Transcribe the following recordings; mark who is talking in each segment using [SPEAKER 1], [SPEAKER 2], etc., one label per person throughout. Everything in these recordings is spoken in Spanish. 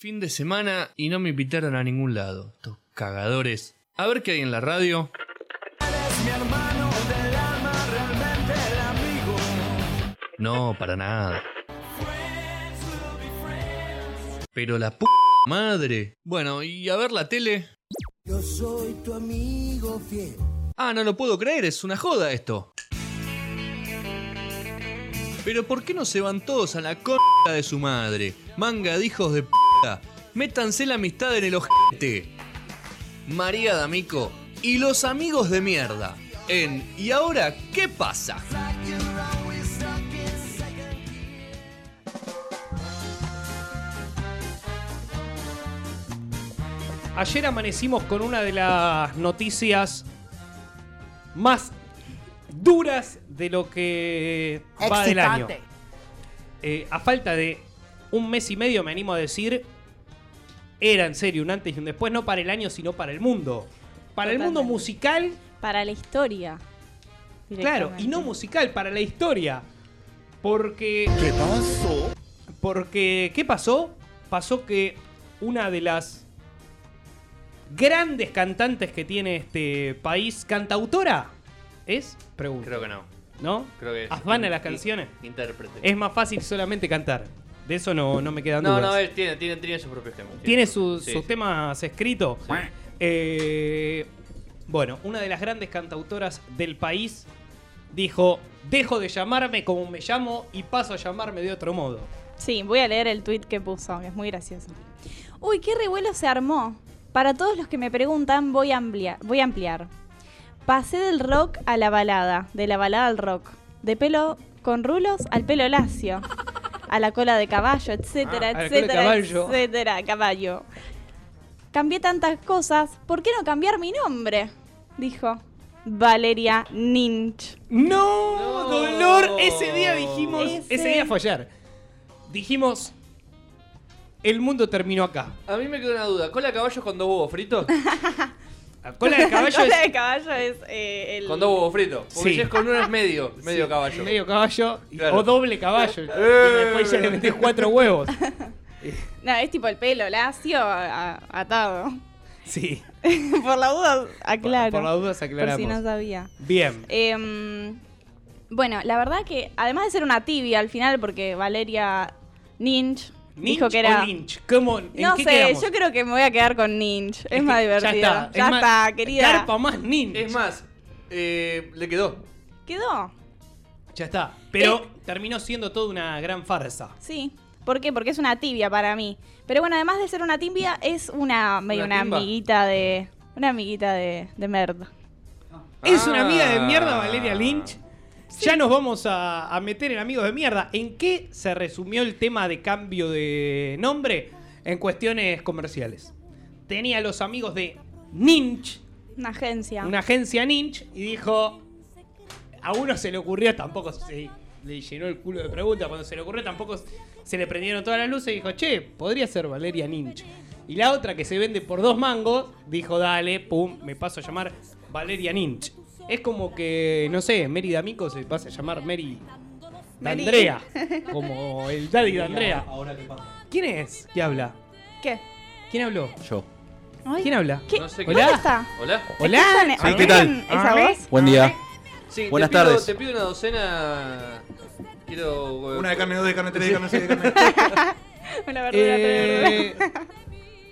[SPEAKER 1] Fin de semana y no me invitaron a ningún lado. Estos cagadores. A ver qué hay en la radio. No, para nada. Pero la p madre. Bueno, y a ver la tele.
[SPEAKER 2] Yo soy tu amigo fiel.
[SPEAKER 1] Ah, no lo puedo creer, es una joda esto. Pero ¿por qué no se van todos a la c de su madre? Manga de hijos de p. Métanse la amistad en el ojete. María D'Amico y los amigos de mierda. En ¿Y ahora qué pasa?
[SPEAKER 3] Ayer amanecimos con una de las noticias más duras de lo que va del año. Eh, a falta de un mes y medio, me animo a decir, era en serio un antes y un después, no para el año, sino para el mundo. Para el mundo musical,
[SPEAKER 4] Para la historia.
[SPEAKER 3] claro, y no musical, para la historia. Porque.
[SPEAKER 2] ¿Qué pasó?
[SPEAKER 3] Porque, ¿qué pasó? Pasó que una de las grandes cantantes que tiene este país, cantautora, ¿es? Pregunta.
[SPEAKER 1] Creo que no.
[SPEAKER 3] ¿No?
[SPEAKER 1] Creo que es.
[SPEAKER 3] ¿Afana las canciones?
[SPEAKER 1] Intérprete.
[SPEAKER 3] Es más fácil solamente cantar. De eso no, no me quedan
[SPEAKER 1] no,
[SPEAKER 3] dudas.
[SPEAKER 1] no, él tiene, tiene, tiene sus propios temas.
[SPEAKER 3] Tiene sus,
[SPEAKER 1] Sí,
[SPEAKER 3] sus
[SPEAKER 1] sí.
[SPEAKER 3] temas escritos.
[SPEAKER 1] Sí.
[SPEAKER 3] Eh, bueno, una de las grandes cantautoras del país dijo: Dejo de llamarme como me llamo y paso a llamarme de otro modo.
[SPEAKER 4] Sí, voy a leer el tweet que puso, que es muy gracioso. Uy, qué revuelo se armó. Para todos los que me preguntan, voy a ampliar. Voy a ampliar. Pasé del rock a la balada, de la balada al rock, de pelo con rulos al pelo lacio, a la cola de caballo, etcétera,
[SPEAKER 3] Ah,
[SPEAKER 4] etcétera,
[SPEAKER 3] caballo.
[SPEAKER 4] etcétera, caballo. Cambié tantas cosas, ¿por qué no cambiar mi nombre? Dijo Valeria Ninch.
[SPEAKER 3] ¡No!
[SPEAKER 1] No.
[SPEAKER 3] ¡Dolor! Ese día dijimos. Ese,
[SPEAKER 4] Ese-
[SPEAKER 3] día fue ayer. Dijimos. El mundo terminó acá.
[SPEAKER 1] A mí me queda una duda. ¿Cola de caballo con dos huevos fritos?
[SPEAKER 3] La cola de caballo
[SPEAKER 4] cola
[SPEAKER 3] es
[SPEAKER 4] de caballo es eh, el...
[SPEAKER 1] Con dos huevos fritos. Porque
[SPEAKER 3] Sí.
[SPEAKER 1] si es con uno es medio, medio
[SPEAKER 3] Sí,
[SPEAKER 1] caballo.
[SPEAKER 3] medio caballo y-
[SPEAKER 1] Claro.
[SPEAKER 3] o doble caballo. Y
[SPEAKER 1] Eh.
[SPEAKER 3] después ya le metés cuatro huevos.
[SPEAKER 4] No, es tipo el pelo lacio a- a- atado.
[SPEAKER 3] Sí.
[SPEAKER 4] Por la duda, aclaro.
[SPEAKER 3] Por las dudas
[SPEAKER 4] Por
[SPEAKER 3] aclaramos.
[SPEAKER 4] si no sabía.
[SPEAKER 3] Bien.
[SPEAKER 4] Em, bueno, la verdad que además de ser una tibia al final, porque Valeria Ninch dijo
[SPEAKER 3] ¿Ninch
[SPEAKER 4] que era...
[SPEAKER 3] o Lynch? ¿Cómo, ¿En
[SPEAKER 4] No
[SPEAKER 3] qué
[SPEAKER 4] sé,
[SPEAKER 3] quedamos?
[SPEAKER 4] yo creo que me voy a quedar con Ninch. Es,
[SPEAKER 3] que
[SPEAKER 4] más divertido.
[SPEAKER 3] Ya está,
[SPEAKER 4] Ya
[SPEAKER 3] es más-
[SPEAKER 4] está, querida.
[SPEAKER 3] Carpa más Ninch.
[SPEAKER 1] Es más, eh, le quedó.
[SPEAKER 4] Quedó.
[SPEAKER 3] Ya está. Pero
[SPEAKER 4] Eh.
[SPEAKER 3] terminó siendo toda una gran farsa.
[SPEAKER 4] Sí. ¿Por qué? Porque es una tibia para mí. Pero bueno, además de ser una tibia, es una medio
[SPEAKER 1] ¿Una
[SPEAKER 4] amiguita de. Una amiguita de, de Merd.
[SPEAKER 3] Es una amiga de mierda, Valeria Lynch. Ya nos vamos a, a meter en amigos de mierda. ¿En qué se resumió el tema de cambio de nombre? En cuestiones comerciales. Tenía los amigos de Ninch,
[SPEAKER 4] Una agencia.
[SPEAKER 3] una agencia Ninch, y dijo. A uno se le ocurrió, tampoco se le llenó el culo de preguntas. Cuando se le ocurrió, tampoco se le prendieron todas las luces y dijo, che, podría ser Valeria Ninch. Y la otra que se vende por dos mangos, dijo, dale, pum, me paso a llamar Valeria Ninch. Es como que, no sé, Mary D'Amico se pasa a llamar Mary. D'Andrea. Como el daddy de Andrea.
[SPEAKER 5] Ahora qué pasa.
[SPEAKER 3] ¿Quién es? ¿Quién habla?
[SPEAKER 4] ¿Qué?
[SPEAKER 3] ¿Quién habló?
[SPEAKER 5] Yo.
[SPEAKER 4] Ay,
[SPEAKER 3] ¿Quién habla?
[SPEAKER 4] ¿Qué?
[SPEAKER 1] No sé qué-
[SPEAKER 3] Hola.
[SPEAKER 4] ¿Dónde está?
[SPEAKER 1] ¿Hola?
[SPEAKER 3] Hola.
[SPEAKER 4] ¿Escuchan-
[SPEAKER 5] Sí, ¿qué tal?
[SPEAKER 4] escuchan esa voz?
[SPEAKER 5] Buen día.
[SPEAKER 1] Sí, te
[SPEAKER 5] Buenas
[SPEAKER 1] pido-
[SPEAKER 5] tardes.
[SPEAKER 1] Te pido una docena. Quiero. eh,
[SPEAKER 5] Una de carne, dos de carne, tres de carne, seis de carne.
[SPEAKER 4] Una verdura,
[SPEAKER 3] Eh.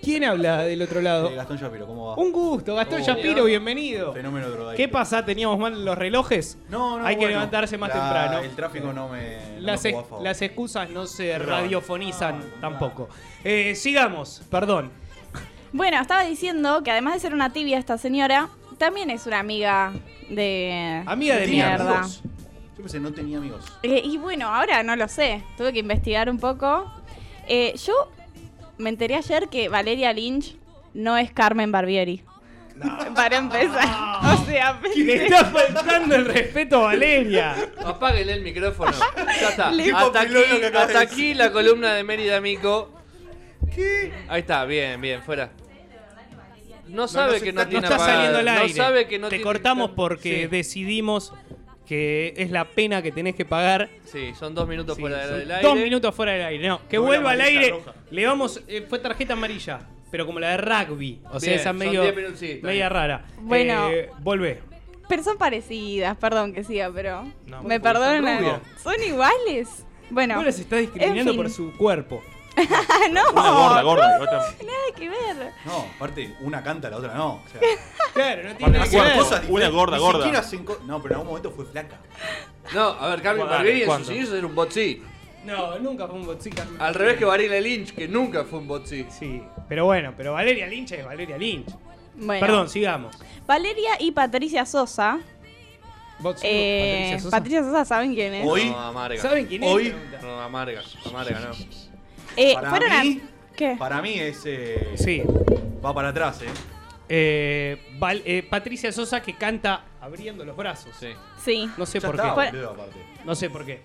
[SPEAKER 3] ¿Quién habla del otro lado?
[SPEAKER 5] Eh, Gastón Shapiro, ¿cómo va?
[SPEAKER 3] Un gusto, Gastón
[SPEAKER 1] Oh,
[SPEAKER 3] Shapiro,
[SPEAKER 1] bien.
[SPEAKER 3] bienvenido.
[SPEAKER 5] Fenómeno drogadicto.
[SPEAKER 3] ¿Qué pasa? ¿Teníamos mal los relojes?
[SPEAKER 5] No, no,
[SPEAKER 3] Hay que
[SPEAKER 5] bueno,
[SPEAKER 3] levantarse más
[SPEAKER 5] la-
[SPEAKER 3] temprano.
[SPEAKER 5] El tráfico no me. no
[SPEAKER 3] Las,
[SPEAKER 5] me
[SPEAKER 3] ex-
[SPEAKER 5] jugó a favor.
[SPEAKER 3] las excusas no se radiofonizan tampoco. Eh, sigamos, perdón.
[SPEAKER 4] Bueno, estaba diciendo que además de ser una tibia esta señora, también es una amiga de...
[SPEAKER 3] Amiga de
[SPEAKER 5] ¿Tenía
[SPEAKER 3] mierda.
[SPEAKER 5] amigos? Yo pensé, no tenía amigos.
[SPEAKER 4] Eh, y bueno, ahora no lo sé. Tuve que investigar un poco. Eh, yo me enteré ayer que Valeria Lynch no es Carmen Barbieri. Para empezar. O sea,
[SPEAKER 3] Le está faltando el respeto a Valeria.
[SPEAKER 1] Apáguele el micrófono. Ya está. Hasta aquí, hasta la columna de Mérida Mico. ¿Qué? Ahí está, bien, bien, fuera. No sabe
[SPEAKER 5] nos
[SPEAKER 1] que
[SPEAKER 5] está-
[SPEAKER 1] no
[SPEAKER 3] No
[SPEAKER 1] tiene
[SPEAKER 3] está
[SPEAKER 1] apagada-
[SPEAKER 3] saliendo al aire.
[SPEAKER 1] No sabe que no
[SPEAKER 3] Te
[SPEAKER 1] tiene-
[SPEAKER 3] cortamos porque
[SPEAKER 1] Sí.
[SPEAKER 3] decidimos que es la pena que tenés que pagar.
[SPEAKER 1] Sí, son dos minutos
[SPEAKER 3] Sí,
[SPEAKER 1] fuera del aire.
[SPEAKER 3] Dos minutos fuera del aire. No, que vuelva al aire.
[SPEAKER 5] roja.
[SPEAKER 3] Le vamos. eh, fue tarjeta amarilla, pero como la de rugby. O sea, esa medio.
[SPEAKER 1] 10 minutos, sí, está
[SPEAKER 3] media rara.
[SPEAKER 4] Bueno.
[SPEAKER 3] Eh, volvé.
[SPEAKER 4] Pero son parecidas, perdón que siga, pero.
[SPEAKER 3] No,
[SPEAKER 4] me
[SPEAKER 3] son
[SPEAKER 4] perdonan. Son iguales. Bueno,
[SPEAKER 3] Vos las estás discriminando
[SPEAKER 4] en fin.
[SPEAKER 3] por su cuerpo.
[SPEAKER 4] no,
[SPEAKER 6] Una gorda, gorda. y otra-
[SPEAKER 4] nada que ver.
[SPEAKER 5] No, aparte, una canta, la otra no. O sea,
[SPEAKER 3] Claro, no tiene nada que
[SPEAKER 5] hacían
[SPEAKER 3] ver.
[SPEAKER 5] cosas
[SPEAKER 6] Una
[SPEAKER 5] diferentes.
[SPEAKER 6] gorda,
[SPEAKER 5] Ni
[SPEAKER 6] gorda.
[SPEAKER 5] siquiera hacen co- No, pero en algún momento fue flaca.
[SPEAKER 1] No, a ver, Carmen
[SPEAKER 6] Dale,
[SPEAKER 1] Barbieri en
[SPEAKER 6] ¿cuándo?
[SPEAKER 1] sus inicios era un botcí.
[SPEAKER 3] No, nunca fue un botsica.
[SPEAKER 1] Al revés que Varela Lynch, que nunca fue un botcí.
[SPEAKER 3] Sí, pero bueno, pero Valeria Lynch es Valeria Lynch.
[SPEAKER 4] Bueno,
[SPEAKER 3] Perdón, sigamos.
[SPEAKER 4] Valeria y Patricia Sosa.
[SPEAKER 3] Vos,
[SPEAKER 4] eh,
[SPEAKER 3] Patricia Sosa.
[SPEAKER 4] Patricia Sosa, ¿saben quién es?
[SPEAKER 5] Hoy-
[SPEAKER 1] No, amarga.
[SPEAKER 3] ¿Saben quién es?
[SPEAKER 5] Hoy-
[SPEAKER 3] Pregunta.
[SPEAKER 1] No, amarga. Amarga, no.
[SPEAKER 4] Eh,
[SPEAKER 5] Para
[SPEAKER 4] fueron a-
[SPEAKER 5] mí-
[SPEAKER 4] ¿Qué?
[SPEAKER 5] Para mí es. eh,
[SPEAKER 3] Sí.
[SPEAKER 5] Va para atrás, ¿eh?
[SPEAKER 3] Eh, Val- eh, Patricia Sosa que canta abriendo los brazos.
[SPEAKER 1] Sí.
[SPEAKER 4] Sí.
[SPEAKER 3] No sé
[SPEAKER 5] Ya
[SPEAKER 3] por
[SPEAKER 5] está,
[SPEAKER 3] qué.
[SPEAKER 4] Fue-
[SPEAKER 5] boludo, aparte.
[SPEAKER 3] No sé por qué.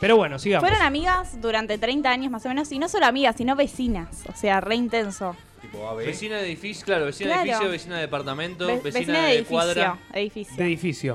[SPEAKER 3] Pero bueno, sigamos.
[SPEAKER 4] Fueron amigas durante 30 años más o menos, y no solo amigas, sino vecinas. O sea, re intenso.
[SPEAKER 5] Tipo AB.
[SPEAKER 1] Vecina de edificio, claro, vecina
[SPEAKER 4] Claro.
[SPEAKER 1] de edificio, vecina de departamento,
[SPEAKER 4] Ve-
[SPEAKER 1] vecina,
[SPEAKER 4] de
[SPEAKER 1] de,
[SPEAKER 4] edificio.
[SPEAKER 1] cuadra.
[SPEAKER 4] edificio.
[SPEAKER 3] de edificio.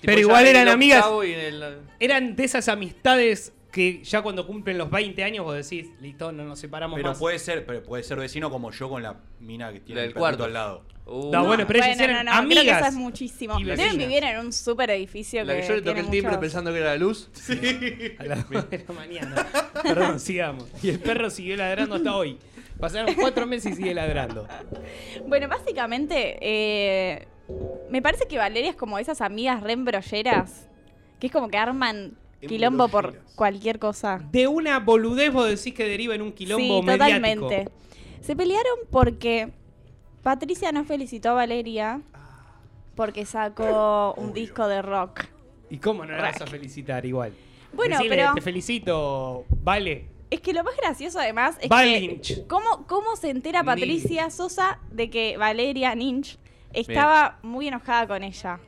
[SPEAKER 1] Tipo,
[SPEAKER 3] Pero
[SPEAKER 1] ya
[SPEAKER 3] igual
[SPEAKER 1] en
[SPEAKER 3] eran
[SPEAKER 1] el
[SPEAKER 3] amigas.
[SPEAKER 1] octavo y en el-
[SPEAKER 3] Eran de esas amistades que ya cuando cumplen los 20 años vos decís, listo, no nos separamos
[SPEAKER 5] Pero
[SPEAKER 3] más.
[SPEAKER 5] puede ser, pero puede ser vecino como yo con la mina que tiene
[SPEAKER 1] Del
[SPEAKER 5] el
[SPEAKER 1] cuarto.
[SPEAKER 5] al lado.
[SPEAKER 1] Uh,
[SPEAKER 3] No, bueno, pero ellas eran
[SPEAKER 4] no, no, creo que
[SPEAKER 3] amigas
[SPEAKER 4] eso es muchísimo.
[SPEAKER 3] y
[SPEAKER 4] Deben
[SPEAKER 3] vecinas.
[SPEAKER 4] vivir en un super edificio
[SPEAKER 1] la
[SPEAKER 4] que,
[SPEAKER 1] que yo le toqué el timbre
[SPEAKER 4] muchos-
[SPEAKER 1] pensando que era la luz.
[SPEAKER 3] A las dos de la mañana. Perdón, sigamos. Y el perro siguió ladrando hasta hoy. Pasaron cuatro meses y sigue ladrando.
[SPEAKER 4] Bueno, básicamente, eh, me parece que Valeria es como esas amigas re embrolleras, que es como que arman quilombo por cualquier cosa.
[SPEAKER 3] De una boludez vos decís que deriva en un quilombo
[SPEAKER 4] sí,
[SPEAKER 3] mediático.
[SPEAKER 4] totalmente. Se pelearon porque Patricia no felicitó a Valeria porque sacó un disco de rock.
[SPEAKER 3] ¿Y cómo no la vas a felicitar igual?
[SPEAKER 4] Bueno,
[SPEAKER 3] Decile,
[SPEAKER 4] pero-
[SPEAKER 3] Te felicito, vale.
[SPEAKER 4] Es que lo más gracioso además es que
[SPEAKER 3] Lynch.
[SPEAKER 4] ¿cómo, cómo se entera. Patricia Sosa de que Valeria Lynch estaba muy enojada con ella?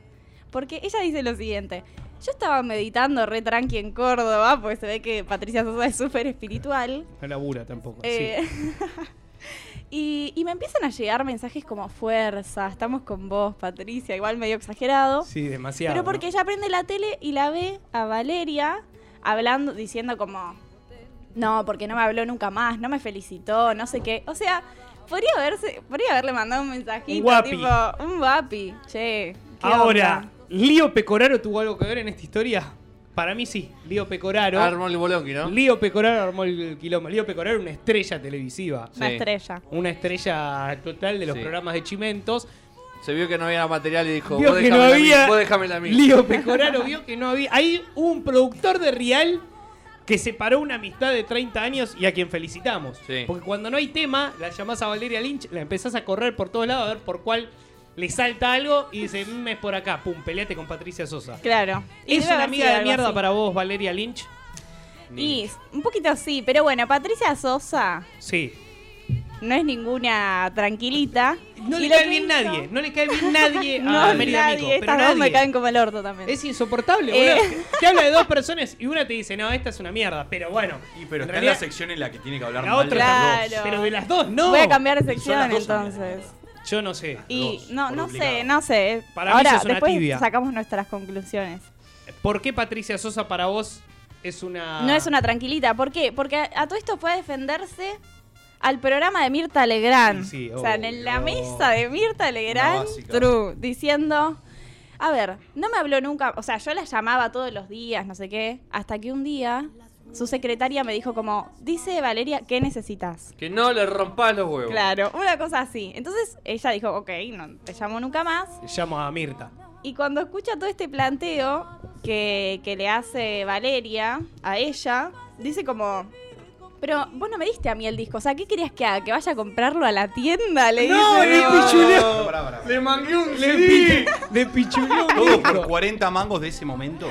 [SPEAKER 4] Porque ella dice lo siguiente. Yo estaba meditando re tranqui en Córdoba, porque se ve que Patricia Sosa es súper espiritual.
[SPEAKER 3] No labura tampoco.
[SPEAKER 4] Eh,
[SPEAKER 3] Sí.
[SPEAKER 4] y, y me empiezan a llegar mensajes como fuerza, estamos con vos, Patricia, igual medio exagerado.
[SPEAKER 3] Sí, demasiado.
[SPEAKER 4] Pero porque
[SPEAKER 3] ¿no?
[SPEAKER 4] ella prende la tele y la ve a Valeria hablando, diciendo como, no, porque no me habló nunca más, no me felicitó, no sé qué. O sea, podría haberse, podría haberle mandado un mensajito,
[SPEAKER 3] Un guapi.
[SPEAKER 4] tipo, un guapi, che. ¿qué
[SPEAKER 3] Ahora,
[SPEAKER 4] onda?
[SPEAKER 3] ¿Lío Pecoraro tuvo algo que ver en esta historia? Para mí sí. Lío Pecoraro.
[SPEAKER 1] Armó el bolonqui, ¿no?
[SPEAKER 3] Lío Pecoraro armó el quilombo. Lío Pecoraro una estrella televisiva.
[SPEAKER 4] Una
[SPEAKER 1] Sí.
[SPEAKER 4] estrella.
[SPEAKER 3] Una estrella total de los
[SPEAKER 1] Sí.
[SPEAKER 3] programas de Chimentos.
[SPEAKER 1] Se vio que no había material y dijo,
[SPEAKER 3] Vio
[SPEAKER 1] vos
[SPEAKER 3] que no
[SPEAKER 1] déjamela a mí,
[SPEAKER 3] había.
[SPEAKER 1] vos déjamela a mí.
[SPEAKER 3] Lío Pecoraro vio que no había. Hubo un productor de Real que separó una amistad de 30 años y a quien felicitamos.
[SPEAKER 1] Sí.
[SPEAKER 3] Porque cuando no hay tema, la llamás a Valeria Lynch, la empezás a correr por todos lados a ver por cuál le salta algo y dice, "Mm, es por acá, pum, peleate con Patricia Sosa.
[SPEAKER 4] Claro. Y
[SPEAKER 3] ¿Es
[SPEAKER 4] debe
[SPEAKER 3] una
[SPEAKER 4] haber
[SPEAKER 3] amiga de
[SPEAKER 4] algo
[SPEAKER 3] mierda
[SPEAKER 4] así.
[SPEAKER 3] para vos, Valeria Lynch?
[SPEAKER 4] Y un poquito sí, pero bueno, Patricia Sosa
[SPEAKER 3] Sí.
[SPEAKER 4] no es ninguna tranquilita.
[SPEAKER 3] No
[SPEAKER 4] Y
[SPEAKER 3] le
[SPEAKER 4] lo
[SPEAKER 3] cae
[SPEAKER 4] que
[SPEAKER 3] bien
[SPEAKER 4] hizo-
[SPEAKER 3] nadie, no le cae bien nadie
[SPEAKER 4] No,
[SPEAKER 3] a Mérida
[SPEAKER 4] nadie.
[SPEAKER 3] Mico, pero
[SPEAKER 4] Estas dos me caen como el orto también.
[SPEAKER 3] Es insoportable,
[SPEAKER 4] Eh.
[SPEAKER 3] boludo. Te habla de dos personas y una te dice, no, esta es una mierda. Pero bueno,
[SPEAKER 5] Y pero
[SPEAKER 3] En
[SPEAKER 5] está
[SPEAKER 3] realidad-
[SPEAKER 5] en la sección en la que tiene que hablar
[SPEAKER 3] la
[SPEAKER 5] mal
[SPEAKER 3] otra
[SPEAKER 5] de las dos.
[SPEAKER 4] Claro.
[SPEAKER 3] pero de las dos no.
[SPEAKER 4] Voy a cambiar de
[SPEAKER 5] Son
[SPEAKER 4] sección
[SPEAKER 5] las dos
[SPEAKER 4] entonces.
[SPEAKER 3] Yo no sé.
[SPEAKER 4] Y
[SPEAKER 5] Dos,
[SPEAKER 4] no, no sé, no sé.
[SPEAKER 3] Para mí
[SPEAKER 4] Ahora,
[SPEAKER 3] una
[SPEAKER 4] después
[SPEAKER 3] tibia.
[SPEAKER 4] sacamos nuestras conclusiones.
[SPEAKER 3] ¿Por qué Patricia Sosa para vos es una.
[SPEAKER 4] No es una tranquilita. ¿Por qué? Porque a, a todo esto fue a defenderse al programa de Mirta Legrand.
[SPEAKER 3] Sí, sí,
[SPEAKER 4] o sea, en la mesa de Mirta Legrand, true, diciendo... A ver, no me habló nunca, o sea, yo la llamaba todos los días, no sé qué, hasta que un día su secretaria me dijo como, dice Valeria, ¿qué necesitas?
[SPEAKER 1] Que no le rompas los huevos.
[SPEAKER 4] Claro, una cosa así. Entonces ella dijo, ok, no te llamo nunca más.
[SPEAKER 3] Llamo a Mirta.
[SPEAKER 4] Y cuando escucha todo este planteo que, que le hace Valeria a ella, dice como, pero vos no me diste a mí el disco, o sea, ¿qué querías que haga? ¿Que vaya a comprarlo a la tienda? Le
[SPEAKER 3] No,
[SPEAKER 4] dice,
[SPEAKER 3] le pichuleó.
[SPEAKER 5] Pará, pará.
[SPEAKER 1] Le mangué un
[SPEAKER 3] Le,
[SPEAKER 1] CD.
[SPEAKER 3] pi- le pichuleó un
[SPEAKER 5] Todo por
[SPEAKER 3] disco.
[SPEAKER 5] 40 mangos de ese momento.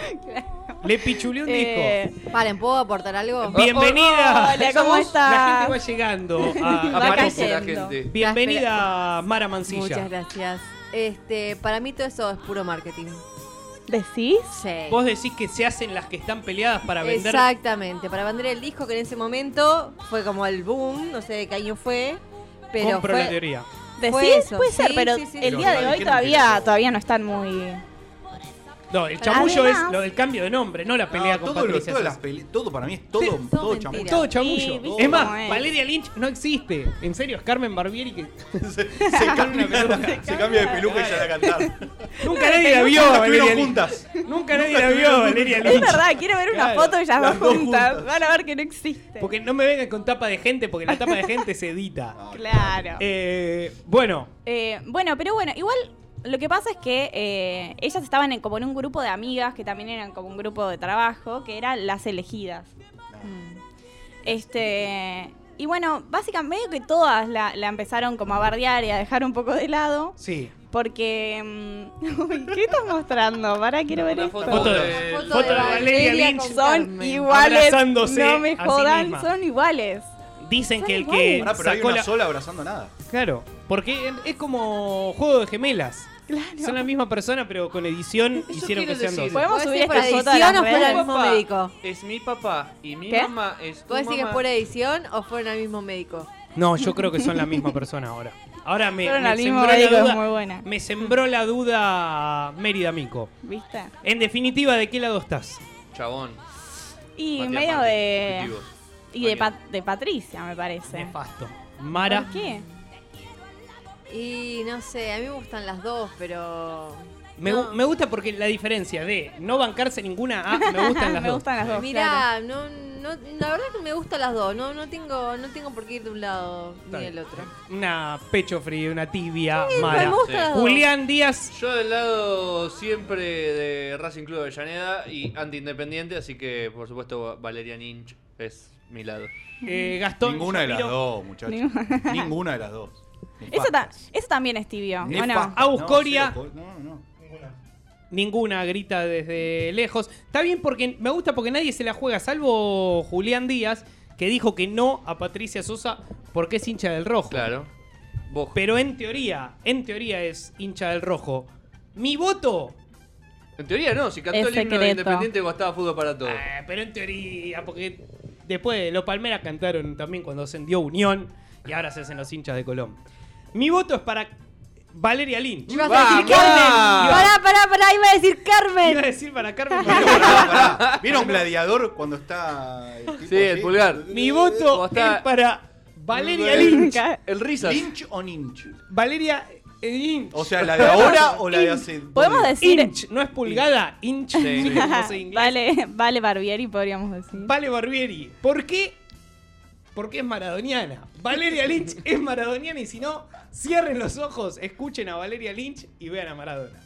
[SPEAKER 3] Le pichuleó un
[SPEAKER 4] Eh,
[SPEAKER 3] disco.
[SPEAKER 7] Paren, ¿puedo aportar algo?
[SPEAKER 3] Bienvenida.
[SPEAKER 4] Hola, ¿cómo
[SPEAKER 3] Somos-
[SPEAKER 4] está?
[SPEAKER 3] La gente va llegando. a-
[SPEAKER 4] Va
[SPEAKER 1] Aparece la gente.
[SPEAKER 3] Bienvenida, Mara Mancilla.
[SPEAKER 7] Muchas gracias. Este, para mí todo eso es puro marketing.
[SPEAKER 4] ¿Decís?
[SPEAKER 7] Sí.
[SPEAKER 3] Vos decís que se hacen las que están peleadas para vender.
[SPEAKER 7] Exactamente, para vender el disco que en ese momento fue como el boom, no sé de qué año fue, pero
[SPEAKER 3] Compro
[SPEAKER 7] fue,
[SPEAKER 3] la teoría.
[SPEAKER 4] ¿Decís?
[SPEAKER 7] Fue eso,
[SPEAKER 4] Puede ser,
[SPEAKER 7] sí,
[SPEAKER 4] pero
[SPEAKER 7] sí, sí,
[SPEAKER 4] el día de hoy todavía, todavía no están muy...
[SPEAKER 3] No, el chamullo
[SPEAKER 4] Además-
[SPEAKER 3] es lo del cambio de nombre, no la pelea
[SPEAKER 5] No,
[SPEAKER 3] con
[SPEAKER 5] todo, lo-
[SPEAKER 3] Patricia
[SPEAKER 5] todas
[SPEAKER 3] Sosa.
[SPEAKER 5] las pele- todo para mí es todo,
[SPEAKER 3] Sí,
[SPEAKER 5] todo,
[SPEAKER 7] mentira.
[SPEAKER 3] Todo
[SPEAKER 4] Sí,
[SPEAKER 3] chamullo.
[SPEAKER 4] ¿viste
[SPEAKER 3] es más,
[SPEAKER 4] cómo es?
[SPEAKER 3] Valeria Lynch no existe. En serio, es Carmen Barbieri que
[SPEAKER 5] se, se cambia, se cambia de peluca y sale a cantar.
[SPEAKER 3] nunca nadie la vio a
[SPEAKER 5] Nunca
[SPEAKER 3] Valeria
[SPEAKER 5] estuvieron
[SPEAKER 3] Lynch.
[SPEAKER 5] juntas.
[SPEAKER 3] Nunca nadie la vio a
[SPEAKER 5] estuvieron
[SPEAKER 3] Valeria
[SPEAKER 5] juntas.
[SPEAKER 4] Es
[SPEAKER 3] Lynch.
[SPEAKER 4] verdad, quiero ver una
[SPEAKER 3] Claro,
[SPEAKER 4] foto de ellas
[SPEAKER 5] las
[SPEAKER 4] dos
[SPEAKER 5] dos
[SPEAKER 4] juntas.
[SPEAKER 5] juntas.
[SPEAKER 4] Van a ver que no existe.
[SPEAKER 3] Porque no me vengan con tapa de gente, porque la tapa de gente se edita.
[SPEAKER 4] Claro.
[SPEAKER 3] Eh, bueno,
[SPEAKER 4] Eh, bueno, pero bueno, igual lo que pasa es que eh, ellas estaban en, como en un grupo de amigas que también eran como un grupo de trabajo, que eran las elegidas. Mm. Este. Y bueno, básicamente medio que todas la, la empezaron como a bardear y a dejar un poco de lado.
[SPEAKER 3] sí.
[SPEAKER 4] Porque. mm, uy, ¿Qué estás mostrando? Para, quiero ver esto.
[SPEAKER 1] foto,
[SPEAKER 3] Foto de-
[SPEAKER 7] Foto
[SPEAKER 3] de Valeria Lynch.
[SPEAKER 7] con
[SPEAKER 4] Son iguales.
[SPEAKER 3] Abrazándose
[SPEAKER 4] No me
[SPEAKER 3] sí
[SPEAKER 4] jodan, son iguales.
[SPEAKER 3] Dicen
[SPEAKER 4] Son
[SPEAKER 3] que el
[SPEAKER 4] iguales.
[SPEAKER 3] que
[SPEAKER 5] Pará, pero hay
[SPEAKER 3] sacó
[SPEAKER 5] una
[SPEAKER 3] la...
[SPEAKER 5] sola abrazando nada.
[SPEAKER 3] Claro, porque es como juego de gemelas.
[SPEAKER 4] Claro.
[SPEAKER 3] Son la misma persona, pero con edición
[SPEAKER 1] Eso
[SPEAKER 3] hicieron que sean
[SPEAKER 1] decir-
[SPEAKER 3] dos.
[SPEAKER 4] Podemos
[SPEAKER 7] ¿Puede
[SPEAKER 4] subir
[SPEAKER 7] por
[SPEAKER 4] esta foto a
[SPEAKER 7] edición
[SPEAKER 4] las
[SPEAKER 7] o
[SPEAKER 4] redes.
[SPEAKER 7] el mismo
[SPEAKER 1] Papá
[SPEAKER 7] médico?
[SPEAKER 1] Es mi papá y mi
[SPEAKER 4] ¿Qué?
[SPEAKER 1] mamá es tu
[SPEAKER 7] ¿Puedo decir que
[SPEAKER 1] mamá.
[SPEAKER 7] es por edición o fueron al mismo médico?
[SPEAKER 3] No, yo creo que son la misma persona ahora. Ahora me,
[SPEAKER 4] Fueron
[SPEAKER 3] me
[SPEAKER 4] al mismo
[SPEAKER 3] sembró la
[SPEAKER 4] médico, es
[SPEAKER 3] duda.
[SPEAKER 4] muy buena.
[SPEAKER 3] Me sembró la duda Mérida Mico.
[SPEAKER 4] ¿Viste?
[SPEAKER 3] En definitiva, ¿de qué lado estás?
[SPEAKER 1] Chabón.
[SPEAKER 4] Y
[SPEAKER 1] Matías
[SPEAKER 4] medio
[SPEAKER 1] Martín,
[SPEAKER 4] de. Y de,
[SPEAKER 1] Mañana.
[SPEAKER 4] Pa- de Patricia, me parece.
[SPEAKER 3] Nefasto. Mara.
[SPEAKER 4] ¿Por qué?
[SPEAKER 7] Y no sé, a mí me gustan las dos, pero.
[SPEAKER 3] Me,
[SPEAKER 7] No.
[SPEAKER 3] me gusta porque la diferencia de no bancarse ninguna a me gustan las
[SPEAKER 4] me
[SPEAKER 3] dos.
[SPEAKER 4] gustan las dos. claro.
[SPEAKER 7] Mirá, no, no, la verdad que me gustan las dos. No, no tengo, no tengo por qué ir de un lado
[SPEAKER 3] Está
[SPEAKER 7] ni
[SPEAKER 3] bien.
[SPEAKER 7] del otro.
[SPEAKER 3] Una pecho frío, una tibia,
[SPEAKER 7] Me
[SPEAKER 3] Mara.
[SPEAKER 7] gustan
[SPEAKER 1] Sí.
[SPEAKER 7] las dos.
[SPEAKER 3] Julián Díaz.
[SPEAKER 1] Yo del lado siempre de Racing Club de Avellaneda y anti-independiente, así que por supuesto Valeria Ninch es mi lado.
[SPEAKER 3] eh, Gastón.
[SPEAKER 5] Ninguna de las dos, muchachos.
[SPEAKER 4] Ninguna
[SPEAKER 5] de las dos.
[SPEAKER 4] Eso, ta- eso también es tibio, ¿o no?
[SPEAKER 3] Agus
[SPEAKER 5] No, co- No, no.
[SPEAKER 3] Ninguna grita desde lejos. Está bien porque me gusta porque nadie se la juega, salvo Julián Díaz, que dijo que no a Patricia Sosa porque es hincha del rojo.
[SPEAKER 1] Claro. Vos.
[SPEAKER 3] Pero en teoría, en teoría es hincha del rojo. Mi voto.
[SPEAKER 1] En teoría no, si cantó el himno de. Independiente cuando estaba fútbol para todos.
[SPEAKER 3] Eh, pero en teoría, porque después los Palmeras cantaron también cuando ascendió Unión y ahora se hacen los hinchas de Colón. Mi voto es para Valeria Lynch.
[SPEAKER 7] Ibas a decir Carmen. Pará, pará, pará, iba a decir
[SPEAKER 3] Iba a
[SPEAKER 7] Carmen.
[SPEAKER 3] decir para Carmen.
[SPEAKER 5] Pero pará, pará. ¿Vieron Gladiador cuando está el tipo
[SPEAKER 1] Sí, el
[SPEAKER 5] así?
[SPEAKER 1] pulgar.
[SPEAKER 3] Mi voto es para Valeria Lynch.
[SPEAKER 1] El Risas.
[SPEAKER 5] ¿Lynch o Ninch?
[SPEAKER 3] Valeria Lynch.
[SPEAKER 5] O sea, ¿la de ahora o la de hace dos
[SPEAKER 4] Podemos
[SPEAKER 5] días?
[SPEAKER 4] decir.
[SPEAKER 3] Inch, no es pulgada, inch.
[SPEAKER 1] Sí.
[SPEAKER 3] no sé inglés.
[SPEAKER 4] vale, vale Barbieri, podríamos decir.
[SPEAKER 3] Vale Barbieri. ¿Por qué? Porque es maradoniana. Valeria Lynch es maradoniana y si no, cierren los ojos, escuchen a Valeria Lynch y vean a Maradona.